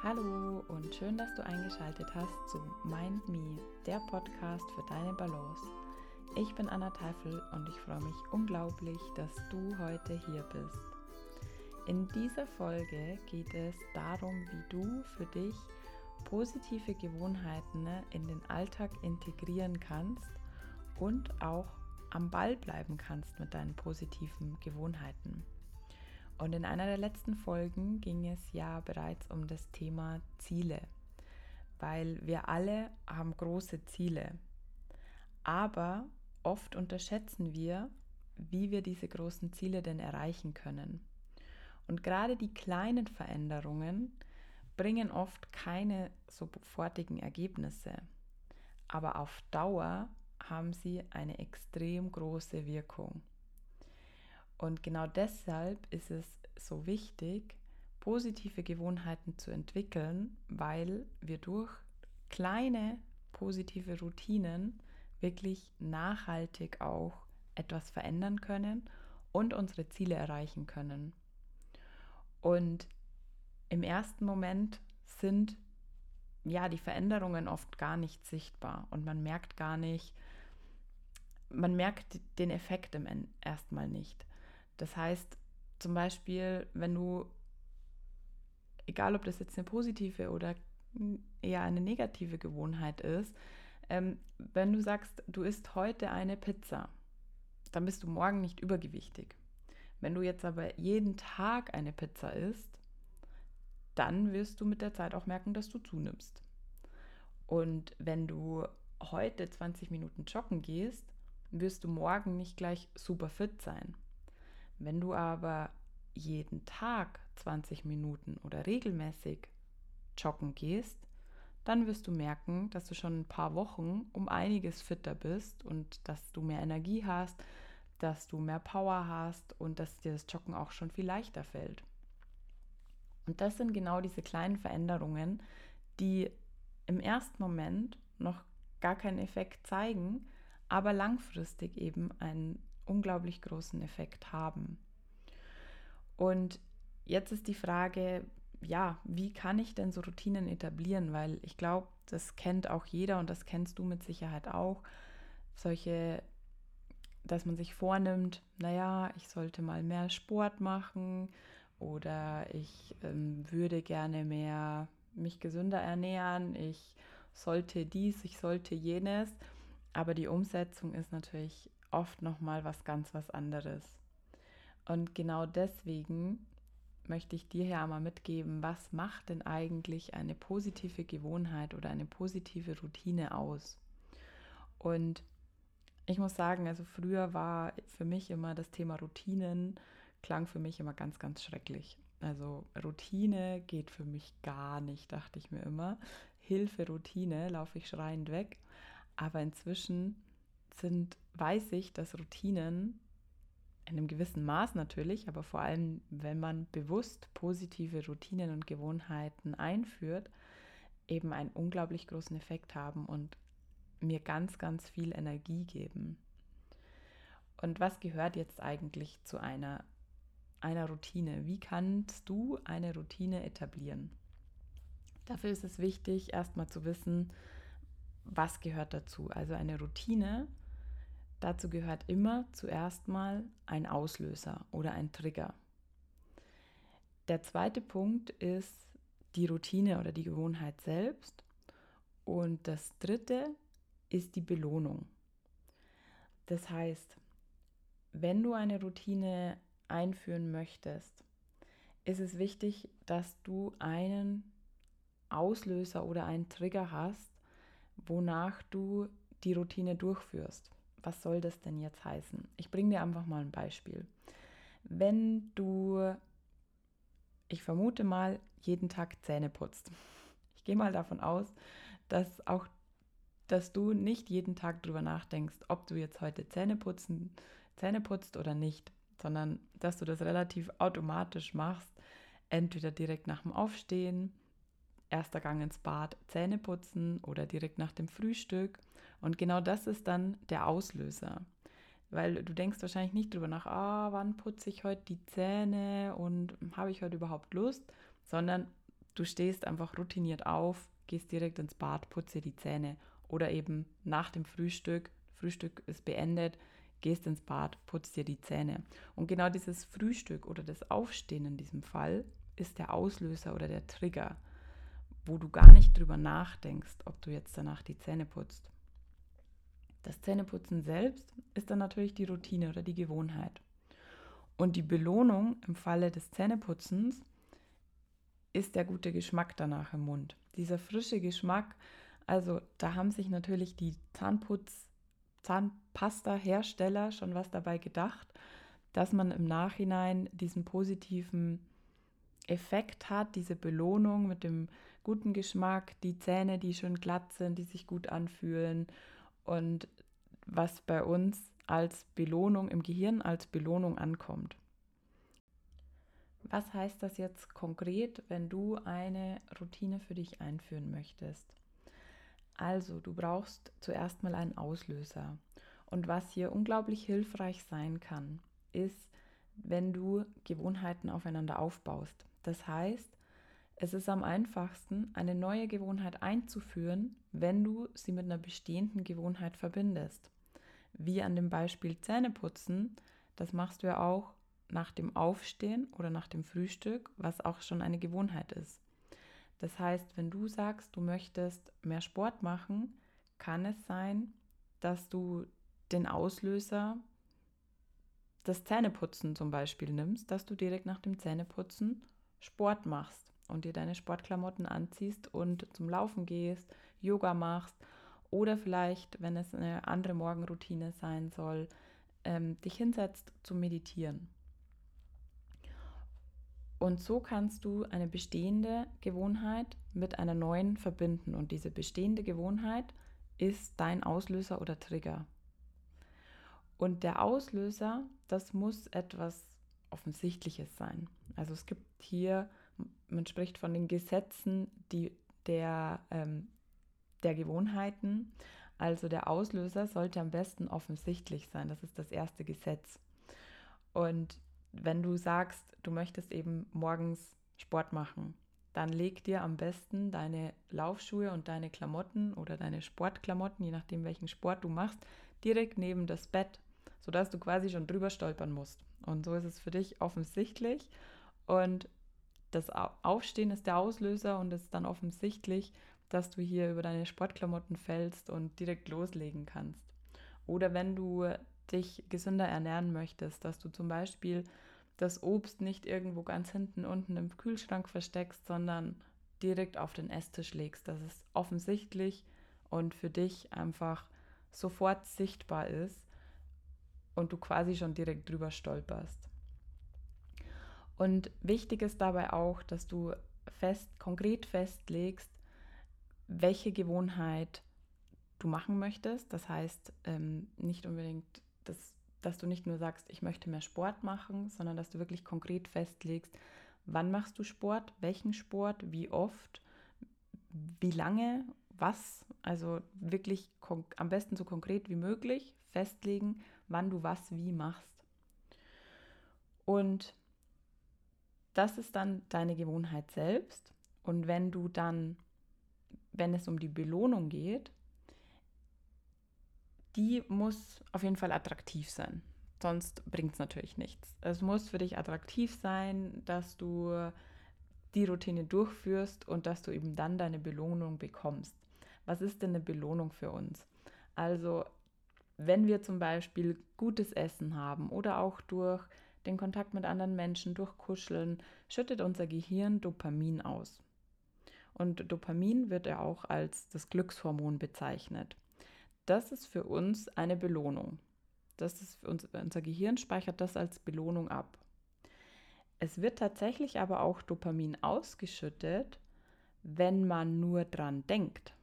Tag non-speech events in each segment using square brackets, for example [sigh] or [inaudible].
Hallo und schön, dass du eingeschaltet hast zu Mind Me, der Podcast für deine Balance. Ich bin Anna Teifel und ich freue mich unglaublich, dass du heute hier bist. In dieser Folge geht es darum, wie du für dich positive Gewohnheiten in den Alltag integrieren kannst und auch am Ball bleiben kannst mit deinen positiven Gewohnheiten. Und in einer der letzten Folgen ging es ja bereits um das Thema Ziele, weil wir alle haben große Ziele. Aber oft unterschätzen wir, wie wir diese großen Ziele denn erreichen können. Und gerade die kleinen Veränderungen bringen oft keine sofortigen Ergebnisse. Aber auf Dauer haben sie eine extrem große Wirkung. Und genau deshalb ist es so wichtig, positive Gewohnheiten zu entwickeln, weil wir durch kleine positive Routinen wirklich nachhaltig auch etwas verändern können und unsere Ziele erreichen können. Und im ersten Moment sind ja die Veränderungen oft gar nicht sichtbar und man merkt gar nicht, man merkt den Effekt im erstmal nicht. Das heißt, zum Beispiel, wenn du, egal ob das jetzt eine positive oder eher eine negative Gewohnheit ist, ähm, wenn du sagst, du isst heute eine Pizza, dann bist du morgen nicht übergewichtig. Wenn du jetzt aber jeden Tag eine Pizza isst, dann wirst du mit der Zeit auch merken, dass du zunimmst. Und wenn du heute 20 Minuten joggen gehst, wirst du morgen nicht gleich super fit sein. Wenn du aber jeden Tag 20 Minuten oder regelmäßig joggen gehst, dann wirst du merken, dass du schon ein paar Wochen um einiges fitter bist und dass du mehr Energie hast, dass du mehr Power hast und dass dir das Joggen auch schon viel leichter fällt. Und das sind genau diese kleinen Veränderungen, die im ersten Moment noch gar keinen Effekt zeigen, aber langfristig eben einen unglaublich großen Effekt haben. Und jetzt ist die Frage, ja, wie kann ich denn so Routinen etablieren? Weil ich glaube, das kennt auch jeder und das kennst du mit Sicherheit auch. Solche, dass man sich vornimmt, naja, ich sollte mal mehr Sport machen oder ich ähm, würde gerne mehr mich gesünder ernähren, ich sollte dies, ich sollte jenes. Aber die Umsetzung ist natürlich oft nochmal was ganz was anderes. Und genau deswegen möchte ich dir ja mal mitgeben, was macht denn eigentlich eine positive Gewohnheit oder eine positive Routine aus? Und ich muss sagen, also früher war für mich immer das Thema Routinen, klang für mich immer ganz, ganz schrecklich. Also Routine geht für mich gar nicht, dachte ich mir immer. Hilfe, Routine, laufe ich schreiend weg. Aber inzwischen sind, weiß ich, dass Routinen in einem gewissen Maß natürlich, aber vor allem, wenn man bewusst positive Routinen und Gewohnheiten einführt, eben einen unglaublich großen Effekt haben und mir ganz, ganz viel Energie geben. Und was gehört jetzt eigentlich zu einer, einer Routine? Wie kannst du eine Routine etablieren? Dafür ist es wichtig, erstmal zu wissen, was gehört dazu. Also eine Routine Dazu gehört immer zuerst mal ein Auslöser oder ein Trigger. Der zweite Punkt ist die Routine oder die Gewohnheit selbst. Und das dritte ist die Belohnung. Das heißt, wenn du eine Routine einführen möchtest, ist es wichtig, dass du einen Auslöser oder einen Trigger hast, wonach du die Routine durchführst was soll das denn jetzt heißen? Ich bringe dir einfach mal ein Beispiel. Wenn du, ich vermute mal, jeden Tag Zähne putzt. Ich gehe mal davon aus, dass auch dass du nicht jeden Tag darüber nachdenkst, ob du jetzt heute Zähne putzen, Zähne putzt oder nicht, sondern dass du das relativ automatisch machst, entweder direkt nach dem Aufstehen erster Gang ins Bad, Zähne putzen oder direkt nach dem Frühstück. Und genau das ist dann der Auslöser. Weil du denkst wahrscheinlich nicht drüber nach, ah, wann putze ich heute die Zähne und habe ich heute überhaupt Lust, sondern du stehst einfach routiniert auf, gehst direkt ins Bad, putze die Zähne oder eben nach dem Frühstück, Frühstück ist beendet, gehst ins Bad, putzt dir die Zähne. Und genau dieses Frühstück oder das Aufstehen in diesem Fall ist der Auslöser oder der Trigger, wo du gar nicht drüber nachdenkst, ob du jetzt danach die Zähne putzt. Das Zähneputzen selbst ist dann natürlich die Routine oder die Gewohnheit. Und die Belohnung im Falle des Zähneputzens ist der gute Geschmack danach im Mund. Dieser frische Geschmack, also da haben sich natürlich die Zahnputz, Zahnpasta-Hersteller schon was dabei gedacht, dass man im Nachhinein diesen positiven Effekt hat, diese Belohnung mit dem guten Geschmack, die Zähne, die schön glatt sind, die sich gut anfühlen und was bei uns als Belohnung im Gehirn als Belohnung ankommt. Was heißt das jetzt konkret, wenn du eine Routine für dich einführen möchtest? Also, du brauchst zuerst mal einen Auslöser. Und was hier unglaublich hilfreich sein kann, ist, wenn du Gewohnheiten aufeinander aufbaust. Das heißt, es ist am einfachsten, eine neue Gewohnheit einzuführen, wenn du sie mit einer bestehenden Gewohnheit verbindest. Wie an dem Beispiel Zähneputzen, das machst du ja auch nach dem Aufstehen oder nach dem Frühstück, was auch schon eine Gewohnheit ist. Das heißt, wenn du sagst, du möchtest mehr Sport machen, kann es sein, dass du den Auslöser das Zähneputzen zum Beispiel nimmst, dass du direkt nach dem Zähneputzen Sport machst und dir deine Sportklamotten anziehst und zum Laufen gehst, Yoga machst oder vielleicht, wenn es eine andere Morgenroutine sein soll, ähm, dich hinsetzt zu meditieren. Und so kannst du eine bestehende Gewohnheit mit einer neuen verbinden. Und diese bestehende Gewohnheit ist dein Auslöser oder Trigger. Und der Auslöser, das muss etwas Offensichtliches sein. Also es gibt hier, man spricht von den Gesetzen die, der, ähm, der Gewohnheiten. Also der Auslöser sollte am besten offensichtlich sein. Das ist das erste Gesetz. Und wenn du sagst, du möchtest eben morgens Sport machen, dann leg dir am besten deine Laufschuhe und deine Klamotten oder deine Sportklamotten, je nachdem welchen Sport du machst, direkt neben das Bett, sodass du quasi schon drüber stolpern musst. Und so ist es für dich offensichtlich. Und das Aufstehen ist der Auslöser und es ist dann offensichtlich, dass du hier über deine Sportklamotten fällst und direkt loslegen kannst. Oder wenn du dich gesünder ernähren möchtest, dass du zum Beispiel das Obst nicht irgendwo ganz hinten unten im Kühlschrank versteckst, sondern direkt auf den Esstisch legst, dass es offensichtlich und für dich einfach sofort sichtbar ist und du quasi schon direkt drüber stolperst. Und wichtig ist dabei auch, dass du fest, konkret festlegst, welche Gewohnheit du machen möchtest. Das heißt, ähm, nicht unbedingt das dass du nicht nur sagst, ich möchte mehr Sport machen, sondern dass du wirklich konkret festlegst, wann machst du Sport, welchen Sport, wie oft, wie lange, was. Also wirklich am besten so konkret wie möglich festlegen, wann du was wie machst. Und das ist dann deine Gewohnheit selbst. Und wenn du dann, wenn es um die Belohnung geht, die muss auf jeden Fall attraktiv sein. Sonst bringt es natürlich nichts. Es muss für dich attraktiv sein, dass du die Routine durchführst und dass du eben dann deine Belohnung bekommst. Was ist denn eine Belohnung für uns? Also, wenn wir zum Beispiel gutes Essen haben oder auch durch den Kontakt mit anderen Menschen, durch Kuscheln, schüttet unser Gehirn Dopamin aus. Und Dopamin wird ja auch als das Glückshormon bezeichnet das ist für uns eine Belohnung. Das ist uns, unser Gehirn speichert das als Belohnung ab. Es wird tatsächlich aber auch Dopamin ausgeschüttet, wenn man nur dran denkt.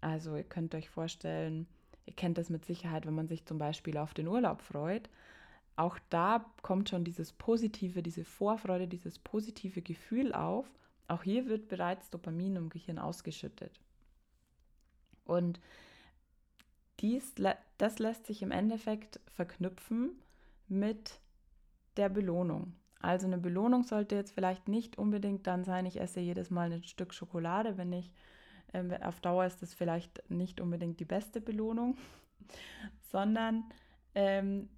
Also ihr könnt euch vorstellen, ihr kennt das mit Sicherheit, wenn man sich zum Beispiel auf den Urlaub freut. Auch da kommt schon dieses positive, diese Vorfreude, dieses positive Gefühl auf. Auch hier wird bereits Dopamin im Gehirn ausgeschüttet. Und dies, das lässt sich im Endeffekt verknüpfen mit der Belohnung. Also eine Belohnung sollte jetzt vielleicht nicht unbedingt dann sein, ich esse jedes Mal ein Stück Schokolade, wenn ich ähm, auf Dauer ist das vielleicht nicht unbedingt die beste Belohnung, [laughs] sondern ähm,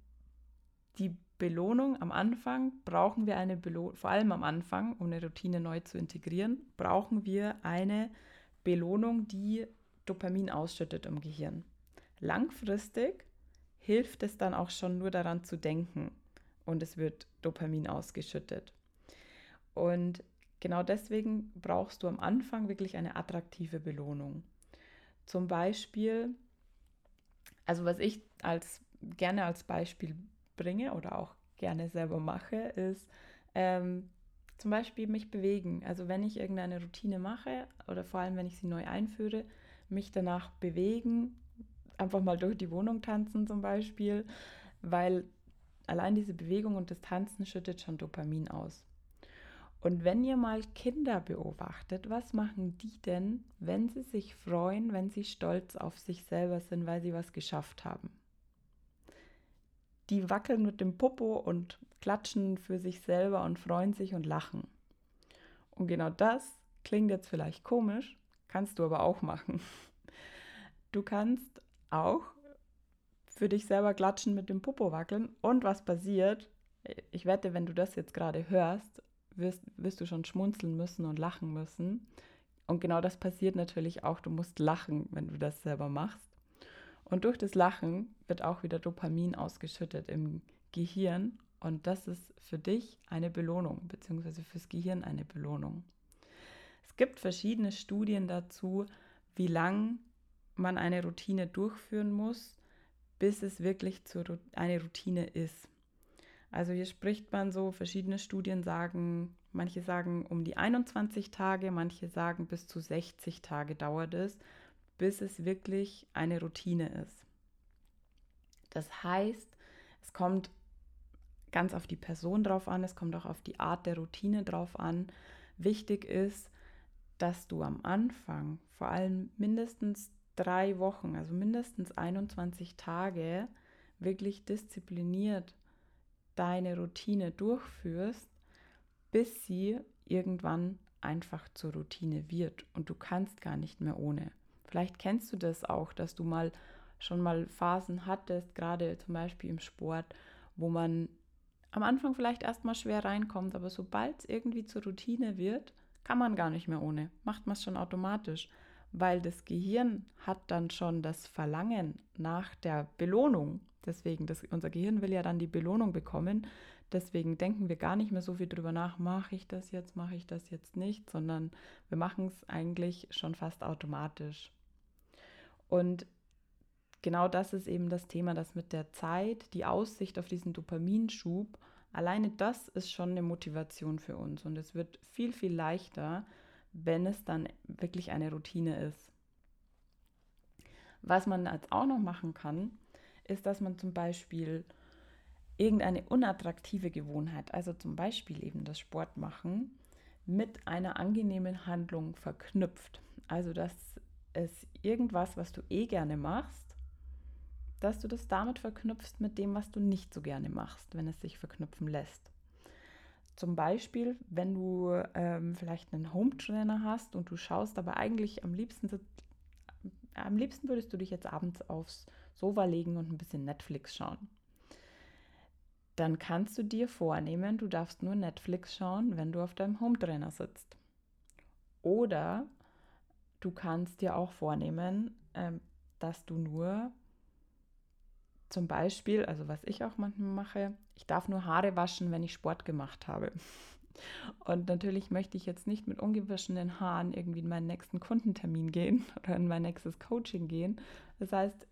die Belohnung am Anfang brauchen wir eine Belohnung, vor allem am Anfang, um eine Routine neu zu integrieren, brauchen wir eine Belohnung, die Dopamin ausschüttet im Gehirn. Langfristig hilft es dann auch schon nur daran zu denken und es wird Dopamin ausgeschüttet. Und genau deswegen brauchst du am Anfang wirklich eine attraktive Belohnung. Zum Beispiel, also was ich als gerne als Beispiel bringe oder auch gerne selber mache, ist ähm, zum Beispiel mich bewegen. Also wenn ich irgendeine Routine mache oder vor allem wenn ich sie neu einführe, mich danach bewegen, einfach mal durch die Wohnung tanzen zum Beispiel, weil allein diese Bewegung und das Tanzen schüttet schon Dopamin aus. Und wenn ihr mal Kinder beobachtet, was machen die denn, wenn sie sich freuen, wenn sie stolz auf sich selber sind, weil sie was geschafft haben? Die wackeln mit dem Popo und klatschen für sich selber und freuen sich und lachen. Und genau das klingt jetzt vielleicht komisch, kannst du aber auch machen. Du kannst auch für dich selber klatschen mit dem Popo wackeln und was passiert? Ich wette, wenn du das jetzt gerade hörst, wirst, wirst du schon schmunzeln müssen und lachen müssen. Und genau das passiert natürlich auch. Du musst lachen, wenn du das selber machst. Und durch das Lachen wird auch wieder Dopamin ausgeschüttet im Gehirn. Und das ist für dich eine Belohnung, beziehungsweise fürs Gehirn eine Belohnung. Es gibt verschiedene Studien dazu, wie lang man eine Routine durchführen muss, bis es wirklich zu, eine Routine ist. Also hier spricht man so, verschiedene Studien sagen, manche sagen um die 21 Tage, manche sagen bis zu 60 Tage dauert es, bis es wirklich eine Routine ist. Das heißt, es kommt ganz auf die Person drauf an, es kommt auch auf die Art der Routine drauf an. Wichtig ist, dass du am Anfang vor allem mindestens drei Wochen, also mindestens 21 Tage, wirklich diszipliniert deine Routine durchführst, bis sie irgendwann einfach zur Routine wird und du kannst gar nicht mehr ohne. Vielleicht kennst du das auch, dass du mal schon mal Phasen hattest, gerade zum Beispiel im Sport, wo man am Anfang vielleicht erstmal schwer reinkommt, aber sobald es irgendwie zur Routine wird, kann man gar nicht mehr ohne. Macht man es schon automatisch, weil das Gehirn hat dann schon das Verlangen nach der Belohnung Deswegen, das, unser Gehirn will ja dann die Belohnung bekommen. Deswegen denken wir gar nicht mehr so viel drüber nach, mache ich das jetzt, mache ich das jetzt nicht, sondern wir machen es eigentlich schon fast automatisch. Und genau das ist eben das Thema, dass mit der Zeit die Aussicht auf diesen Dopaminschub, alleine das ist schon eine Motivation für uns. Und es wird viel, viel leichter, wenn es dann wirklich eine Routine ist. Was man jetzt auch noch machen kann, ist, dass man zum Beispiel irgendeine unattraktive Gewohnheit, also zum Beispiel eben das Sportmachen, mit einer angenehmen Handlung verknüpft. Also dass es irgendwas, was du eh gerne machst, dass du das damit verknüpfst mit dem, was du nicht so gerne machst, wenn es sich verknüpfen lässt. Zum Beispiel, wenn du ähm, vielleicht einen Home Trainer hast und du schaust aber eigentlich am liebsten, am liebsten würdest du dich jetzt abends aufs Sofa legen und ein bisschen Netflix schauen. Dann kannst du dir vornehmen, du darfst nur Netflix schauen, wenn du auf deinem Hometrainer sitzt. Oder du kannst dir auch vornehmen, ähm, dass du nur zum Beispiel, also was ich auch manchmal mache, ich darf nur Haare waschen, wenn ich Sport gemacht habe. Und natürlich möchte ich jetzt nicht mit ungewaschenen Haaren irgendwie in meinen nächsten Kundentermin gehen [laughs] oder in mein nächstes Coaching gehen. Das heißt,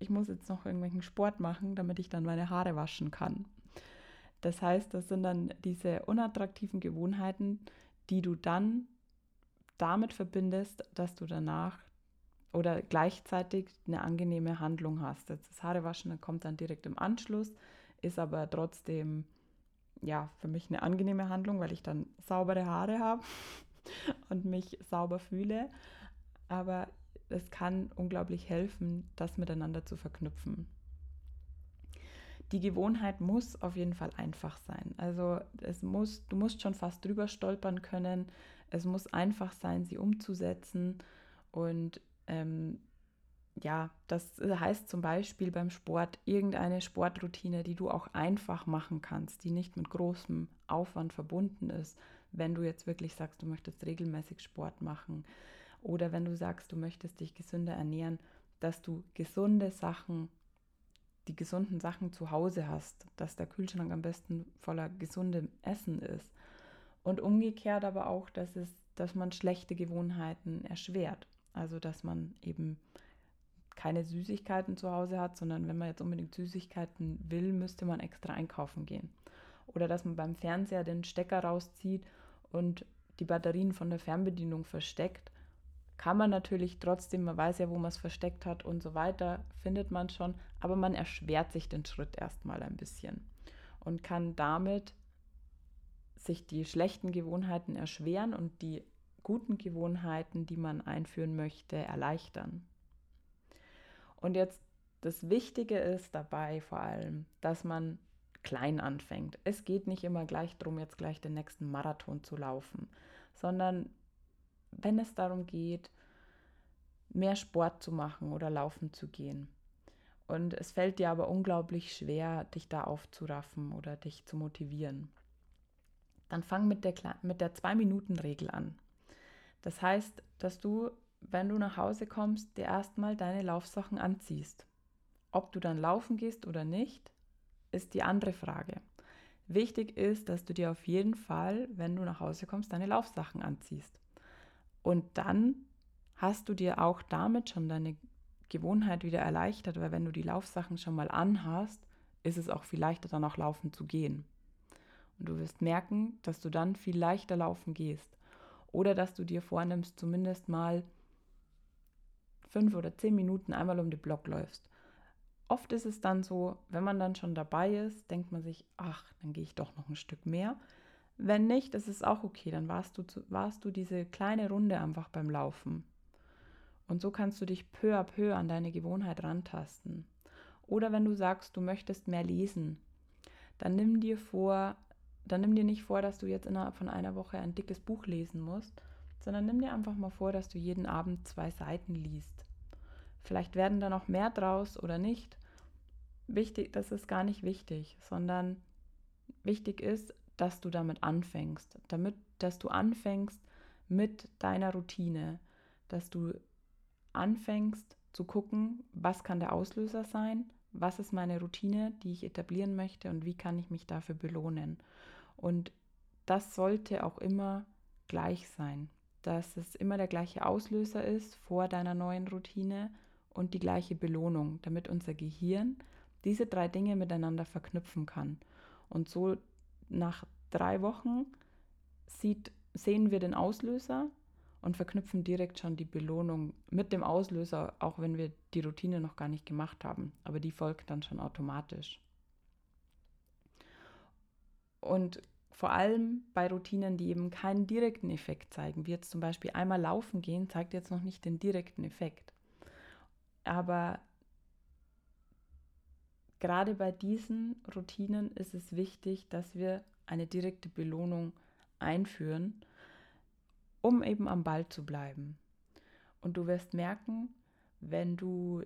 ich muss jetzt noch irgendwelchen Sport machen, damit ich dann meine Haare waschen kann. Das heißt, das sind dann diese unattraktiven Gewohnheiten, die du dann damit verbindest, dass du danach oder gleichzeitig eine angenehme Handlung hast. Jetzt das Haarewaschen kommt dann direkt im Anschluss, ist aber trotzdem ja für mich eine angenehme Handlung, weil ich dann saubere Haare habe [laughs] und mich sauber fühle. Aber es kann unglaublich helfen, das miteinander zu verknüpfen. die Gewohnheit muss auf jeden Fall einfach sein. Also es muss, du musst schon fast drüber stolpern können. Es muss einfach sein, sie umzusetzen. Und ähm, ja, das heißt zum Beispiel beim Sport irgendeine Sportroutine, die du auch einfach machen kannst, die nicht mit großem Aufwand verbunden ist, wenn du jetzt wirklich sagst, du möchtest regelmäßig Sport machen oder wenn du sagst, du möchtest dich gesünder ernähren, dass du gesunde Sachen, die gesunden Sachen zu Hause hast, dass der Kühlschrank am besten voller gesundem Essen ist. Und umgekehrt aber auch, dass es, dass man schlechte Gewohnheiten erschwert. Also dass man eben keine Süßigkeiten zu Hause hat, sondern wenn man jetzt unbedingt Süßigkeiten will, müsste man extra einkaufen gehen. Oder dass man beim Fernseher den Stecker rauszieht und die Batterien von der Fernbedienung versteckt. Kann man natürlich trotzdem, man weiß ja, wo man es versteckt hat und so weiter, findet man schon, aber man erschwert sich den Schritt erstmal ein bisschen und kann damit sich die schlechten Gewohnheiten erschweren und die guten Gewohnheiten, die man einführen möchte, erleichtern. Und jetzt das Wichtige ist dabei vor allem, dass man klein anfängt. Es geht nicht immer gleich darum, jetzt gleich den nächsten Marathon zu laufen, sondern wenn es darum geht, mehr Sport zu machen oder laufen zu gehen. Und es fällt dir aber unglaublich schwer, dich da aufzuraffen oder dich zu motivieren. Dann fang mit der, mit der Zwei-Minuten-Regel an. Das heißt, dass du wenn du nach Hause kommst, dir erstmal deine Laufsachen anziehst. Ob du dann laufen gehst oder nicht, ist die andere Frage. Wichtig ist, dass du dir auf jeden Fall, wenn du nach Hause kommst, deine Laufsachen anziehst. Und dann hast du dir auch damit schon deine Gewohnheit wieder erleichtert, weil wenn du die Laufsachen schon mal anhast, ist es auch viel leichter, dann auch laufen zu gehen. Und du wirst merken, dass du dann viel leichter laufen gehst. Oder dass du dir vornimmst, zumindest mal fünf oder zehn Minuten einmal um den Block läufst. Oft ist es dann so, wenn man dann schon dabei ist, denkt man sich, ach, dann gehe ich doch noch ein Stück mehr. Wenn nicht, ist es auch okay, dann warst du, warst du diese kleine Runde einfach beim Laufen. Und so kannst du dich peu à peu an deine Gewohnheit rantasten. Oder wenn du sagst, du möchtest mehr lesen, dann nimm dir vor, dann nimm dir nicht vor, dass du jetzt innerhalb von einer Woche ein dickes Buch lesen musst, sondern nimm dir einfach mal vor, dass du jeden Abend zwei Seiten liest. Vielleicht werden da noch mehr draus oder nicht. Wichtig, das ist gar nicht wichtig, sondern wichtig ist, dass du damit anfängst, damit, dass du anfängst mit deiner Routine, dass du anfängst zu gucken, was kann der Auslöser sein, was ist meine Routine, die ich etablieren möchte und wie kann ich mich dafür belohnen. Und das sollte auch immer gleich sein dass es immer der gleiche Auslöser ist vor deiner neuen Routine und die gleiche Belohnung, damit unser Gehirn diese drei Dinge miteinander verknüpfen kann. Und so nach drei Wochen sieht, sehen wir den Auslöser und verknüpfen direkt schon die Belohnung mit dem Auslöser, auch wenn wir die Routine noch gar nicht gemacht haben. Aber die folgt dann schon automatisch. Und vor allem bei Routinen, die eben keinen direkten Effekt zeigen, wie jetzt zum Beispiel einmal laufen gehen, zeigt jetzt noch nicht den direkten Effekt. Aber gerade bei diesen Routinen ist es wichtig, dass wir eine direkte Belohnung einführen, um eben am Ball zu bleiben. Und du wirst merken, wenn du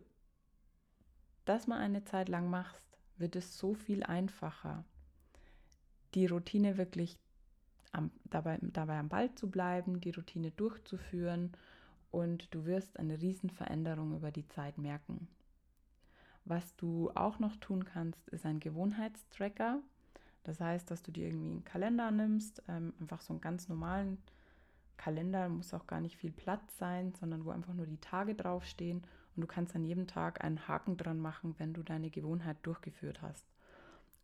das mal eine Zeit lang machst, wird es so viel einfacher die Routine wirklich am, dabei, dabei am Ball zu bleiben, die Routine durchzuführen und du wirst eine Riesenveränderung über die Zeit merken. Was du auch noch tun kannst, ist ein Gewohnheitstracker. Das heißt, dass du dir irgendwie einen Kalender nimmst, ähm, einfach so einen ganz normalen Kalender, muss auch gar nicht viel Platz sein, sondern wo einfach nur die Tage draufstehen und du kannst an jedem Tag einen Haken dran machen, wenn du deine Gewohnheit durchgeführt hast.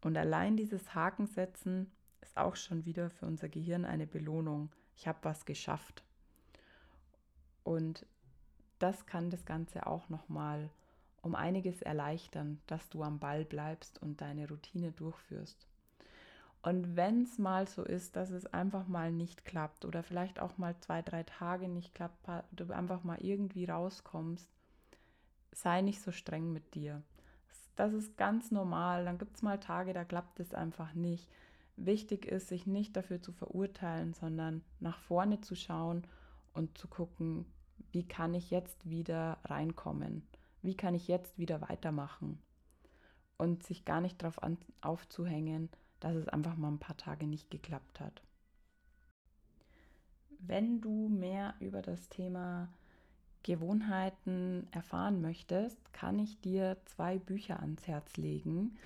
Und allein dieses Hakensetzen ist auch schon wieder für unser Gehirn eine Belohnung. Ich habe was geschafft. Und das kann das Ganze auch nochmal um einiges erleichtern, dass du am Ball bleibst und deine Routine durchführst. Und wenn es mal so ist, dass es einfach mal nicht klappt oder vielleicht auch mal zwei, drei Tage nicht klappt, du einfach mal irgendwie rauskommst, sei nicht so streng mit dir das ist ganz normal. Dann gibt es mal Tage, da klappt es einfach nicht. Wichtig ist, sich nicht dafür zu verurteilen, sondern nach vorne zu schauen und zu gucken, wie kann ich jetzt wieder reinkommen? Wie kann ich jetzt wieder weitermachen? Und sich gar nicht darauf aufzuhängen, dass es einfach mal ein paar Tage nicht geklappt hat. Wenn du mehr über das Thema Gewohnheiten erfahren möchtest, kann ich dir zwei Bücher ans Herz legen.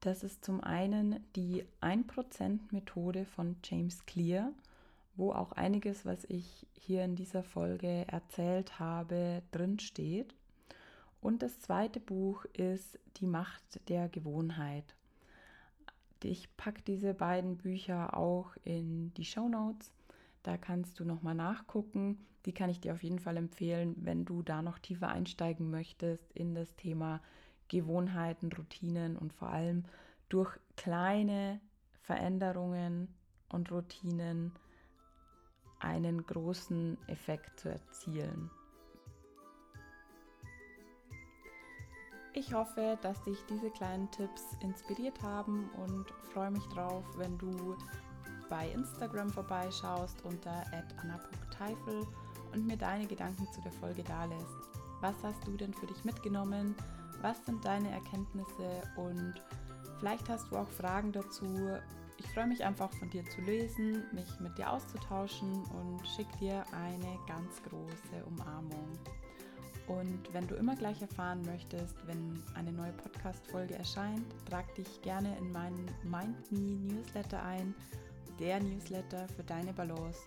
Das ist zum einen die 1% Methode von James Clear, wo auch einiges, was ich hier in dieser Folge erzählt habe, drin steht. Und das zweite Buch ist Die Macht der Gewohnheit. Ich packe diese beiden Bücher auch in die Show Notes. Da kannst du nochmal nachgucken. Die kann ich dir auf jeden Fall empfehlen, wenn du da noch tiefer einsteigen möchtest in das Thema Gewohnheiten, Routinen und vor allem durch kleine Veränderungen und Routinen einen großen Effekt zu erzielen. Ich hoffe, dass dich diese kleinen Tipps inspiriert haben und freue mich drauf, wenn du bei Instagram vorbeischaust unter anna.teifel und mir deine Gedanken zu der Folge dalässt. Was hast du denn für dich mitgenommen? Was sind deine Erkenntnisse? Und vielleicht hast du auch Fragen dazu. Ich freue mich einfach von dir zu lesen, mich mit dir auszutauschen und schicke dir eine ganz große Umarmung. Und wenn du immer gleich erfahren möchtest, wenn eine neue Podcast-Folge erscheint, trag dich gerne in meinen Mind Me Newsletter ein der Newsletter für deine Balance.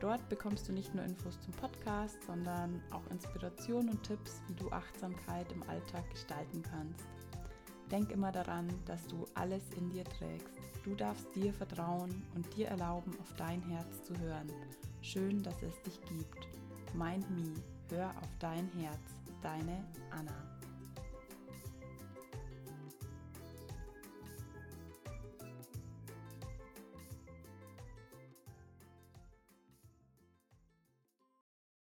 Dort bekommst du nicht nur Infos zum Podcast, sondern auch Inspiration und Tipps, wie du Achtsamkeit im Alltag gestalten kannst. Denk immer daran, dass du alles in dir trägst. Du darfst dir vertrauen und dir erlauben, auf dein Herz zu hören. Schön, dass es dich gibt. Mind Me, hör auf dein Herz. Deine Anna.